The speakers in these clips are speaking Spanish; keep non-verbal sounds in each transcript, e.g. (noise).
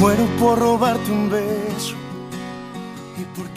Muero por robarte un beso.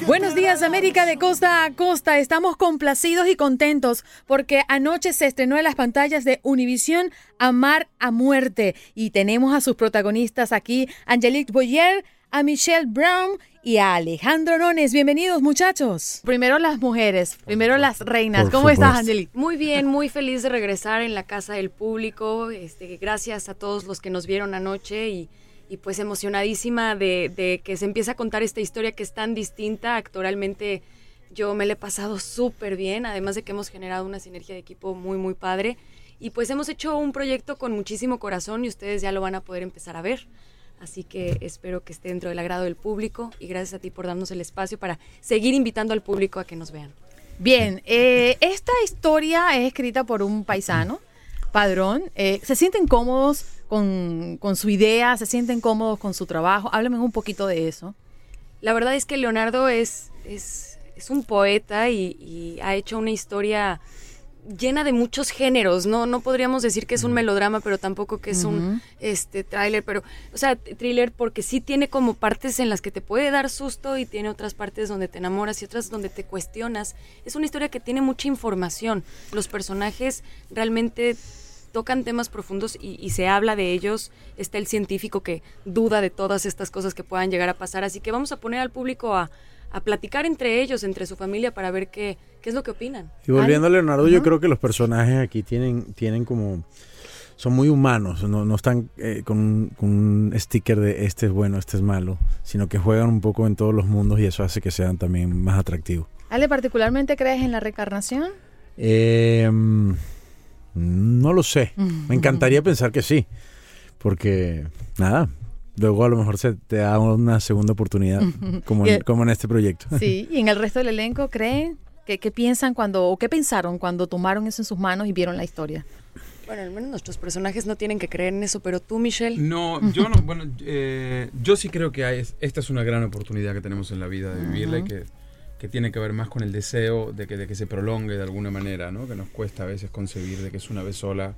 Buenos días América de costa a costa. Estamos complacidos y contentos porque anoche se estrenó en las pantallas de Univisión Amar a Muerte y tenemos a sus protagonistas aquí, Angelique Boyer, a Michelle Brown y a Alejandro Nones. Bienvenidos muchachos. Primero las mujeres, primero las reinas. Por ¿Cómo estás. Angelique? Muy bien, muy feliz de regresar en la casa del público. Este, gracias a todos los que nos vieron anoche y, y pues emocionadísima de, que se empiece a contar esta historia que es tan distinta. Actoralmente yo me la he pasado súper bien, además de que hemos generado una sinergia de equipo muy, muy padre. Y pues hemos hecho un proyecto con muchísimo corazón y ustedes ya lo van a poder empezar a ver. Así que espero que esté dentro del agrado del público y gracias a ti por darnos el espacio para seguir invitando al público a que nos vean. Bien, eh, esta historia es escrita por un paisano, padrón. Eh, ¿Se sienten cómodos con, con su idea? ¿Se sienten cómodos con su trabajo? Háblame un poquito de eso. La verdad es que Leonardo es, es, es un poeta y, y ha hecho una historia llena de muchos géneros, ¿no? No podríamos decir que es un melodrama, pero tampoco que es un este tráiler, pero o sea, thriller porque sí tiene como partes en las que te puede dar susto y tiene otras partes donde te enamoras y otras donde te cuestionas. Es una historia que tiene mucha información. Los personajes realmente tocan temas profundos y, y se habla de ellos. Está el científico que duda de todas estas cosas que puedan llegar a pasar. Así que vamos a poner al público a, a platicar entre ellos, entre su familia, para ver qué, qué es lo que opinan. Y volviendo a Leonardo, yo creo que los personajes aquí tienen, tienen como... Son muy humanos, no, no están eh, con, un- con un sticker de este es bueno, este es malo, sino que juegan un poco en todos los mundos y eso hace que sean también más atractivos. Ale, ¿particularmente crees en la reencarnación? Eh, no lo sé, me encantaría pensar que sí, porque nada, luego a lo mejor se te da una segunda oportunidad, (laughs) como Y en, como en este proyecto. Sí, (laughs) y en el resto del elenco, ¿creen? ¿Qué, qué piensan cuando, o qué pensaron cuando tomaron eso en sus manos y vieron la historia? Bueno, al menos nuestros personajes no tienen que creer en eso, pero tú, Michelle. No, yo no, bueno, eh, yo sí creo que hay, esta es una gran oportunidad que tenemos en la vida de vivirla y Ujú. que, que tiene que ver más con el deseo de que, de que se prolongue de alguna manera, ¿no? Que nos cuesta a veces concebir de que es una vez sola.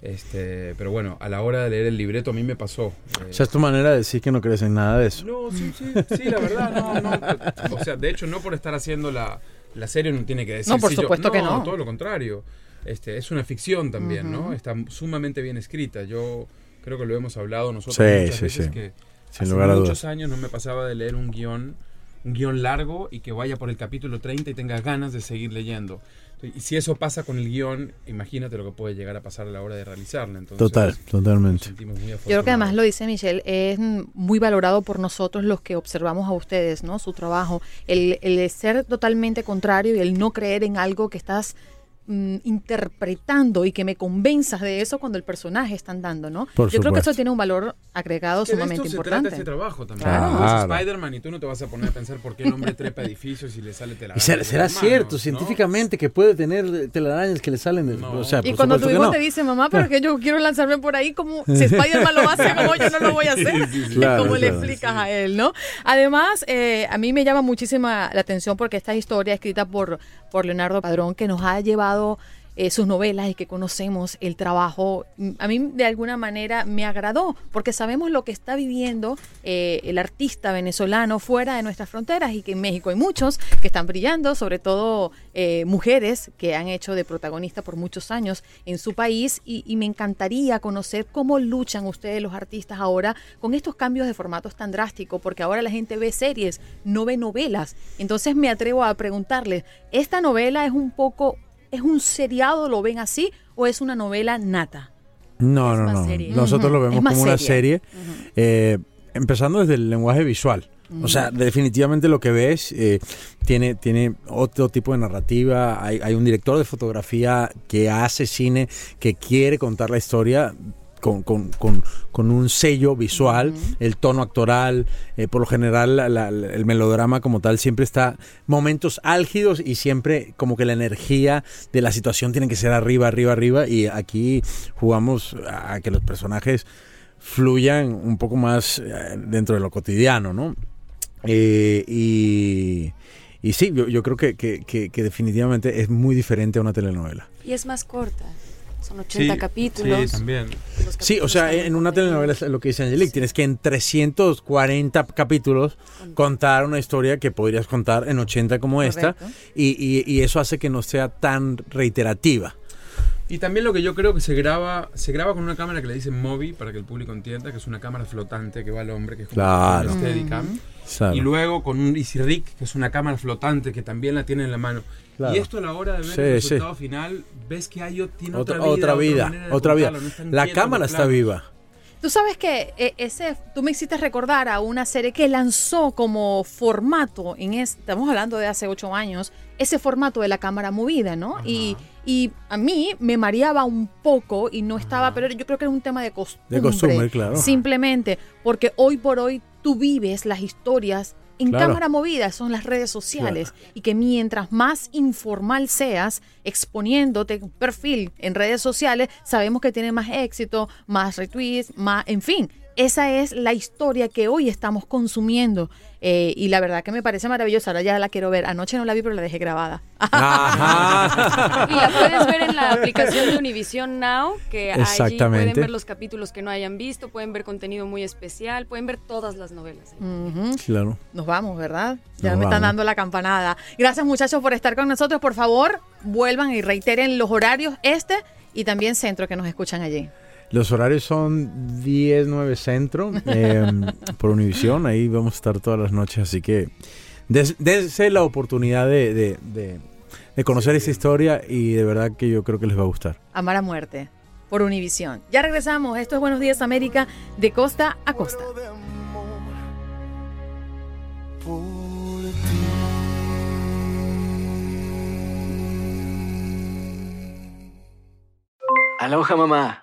Este, pero bueno, a la hora de leer el libreto a mí me pasó. eh, O sea, es tu manera de decir que no crees en nada de eso. no, sí, sí, sí, la verdad, no, no. O sea, de hecho, no por estar haciendo la, la serie no tiene que decir. No, por sí, yo- supuesto que no. todo lo contrario. Este, es una ficción también, Ujú. ¿no? Está sumamente bien escrita. Yo creo que lo hemos hablado nosotros Sí, muchas sí, veces sí. que Sin hace lugar a muchos dudas. años no me pasaba de leer un guion, un guion largo y que vaya por el capítulo 30 y tenga ganas de seguir leyendo. Y si eso pasa con el guion, imagínate lo que puede llegar a pasar a la hora de realizarla. Entonces, Total, totalmente. Yo creo que además lo dice Michelle, es muy valorado por nosotros los que observamos a ustedes, ¿no? Su trabajo. El, el ser totalmente contrario y el no creer en algo que estás mm, interpretando y que me convenzas de eso cuando el personaje está andando, ¿no? Por Yo creo que eso tiene un valor agregado Que de sumamente esto se importante. trata este trabajo también. Claro. Spider-Man y tú no te vas a poner a pensar por qué el hombre trepa edificios y le sale telaraña. Y será, manos, cierto ¿no? científicamente que puede tener telarañas que le salen de... O sea, Y cuando tu hijo no. te dice, mamá, pero que yo quiero lanzarme por ahí, como si Spider-Man lo hace, como yo no lo voy a hacer. Sí, sí, sí. Claro, ¿Cómo le explicas a él, no? Además, eh, a mí me llama muchísima la atención porque esta historia escrita por, por Leonardo Padrón, que nos ha llevado eh, sus novelas y que conocemos el trabajo, a mí de alguna manera me agradó, porque sabemos lo que está viviendo eh, el artista venezolano fuera de nuestras fronteras y que en México hay muchos que están brillando, sobre todo eh, mujeres que han hecho de protagonista por muchos años en su país y, y me encantaría conocer cómo luchan ustedes los artistas ahora con estos cambios de formatos tan drásticos, porque ahora la gente ve series, no ve novelas. Entonces me atrevo a preguntarles, ¿esta novela es un poco, es un seriado, lo ven así, o es una novela nata? No, no, no. serie. Nosotros lo vemos como una serie, eh, empezando desde el lenguaje visual. O sea, definitivamente lo que ves eh, tiene, tiene otro tipo de narrativa. Hay, hay un director de fotografía que hace cine, que quiere contar la historia con, con- con- con un sello visual, el tono actoral, eh, por lo general la- la- el melodrama como tal siempre está momentos álgidos y siempre como que la energía de la situación tiene que ser arriba, arriba, arriba y aquí jugamos a que los personajes fluyan un poco más eh, dentro de lo cotidiano, ¿no? Eh, y, y sí, yo, yo creo que, que- que- que definitivamente es muy diferente a una telenovela. Y es más corta. Son 80 Sí, capítulos. Sí, también. Los Sí, o sea, en una telenovela es lo que dice Angelique, tienes que en 340 capítulos contar una historia que podrías contar en 80 como esta Correcto. y, y- y eso hace que no sea tan reiterativa. Y también lo que yo creo que se graba, se graba con una cámara que le dicen Mobi, para que el público entienda, que es una cámara flotante que va al hombre, que es como Claro. una Steadicam. Claro. Y luego con un Easy Rig, que es una cámara flotante que también la tiene en la mano. Claro. Y esto a la hora de ver Sí, el sí. resultado final, ves que hay, tiene Otra, otra, otra vida, manera de otra vida. no La cámara está viva. Tú sabes que eh, ese, tú me hiciste recordar a una serie que lanzó como formato, en es- estamos hablando de hace ocho años, ese formato de la cámara movida, ¿no? Y, y a mí me mareaba un poco y no estaba, pero yo creo que es un tema de costumbre. De costumbre, claro. Simplemente, porque hoy por hoy tú vives las historias en Claro. cámara movida, son las redes sociales. Y que mientras más informal seas, exponiéndote un perfil en redes sociales, sabemos que tiene más éxito, más retweets, más, en fin. Esa es la historia que hoy estamos consumiendo. Eh, y la verdad que me parece maravillosa. Ahora ya la quiero ver. Anoche no la vi, pero la dejé grabada. (laughs) Y la puedes ver en la aplicación de Univision Now, que allí pueden ver los capítulos que no hayan visto, pueden ver contenido muy especial, pueden ver todas las novelas. Claro. Nos vamos, ¿verdad? Ya Nos me están vamos. dando la campanada. Gracias muchachos por estar con nosotros. Por favor, vuelvan y reiteren los horarios este y también centro que nos escuchan allí. Los horarios son 10, 9 centro eh, (laughs) por Univisión. Ahí vamos a estar todas las noches. Así que des- dense la oportunidad de, de- de- de conocer esta historia y de verdad que yo creo que les va a gustar. Amar a muerte por Univisión. Ya regresamos. Esto es Buenos Días América de costa a costa. Aloha mamá.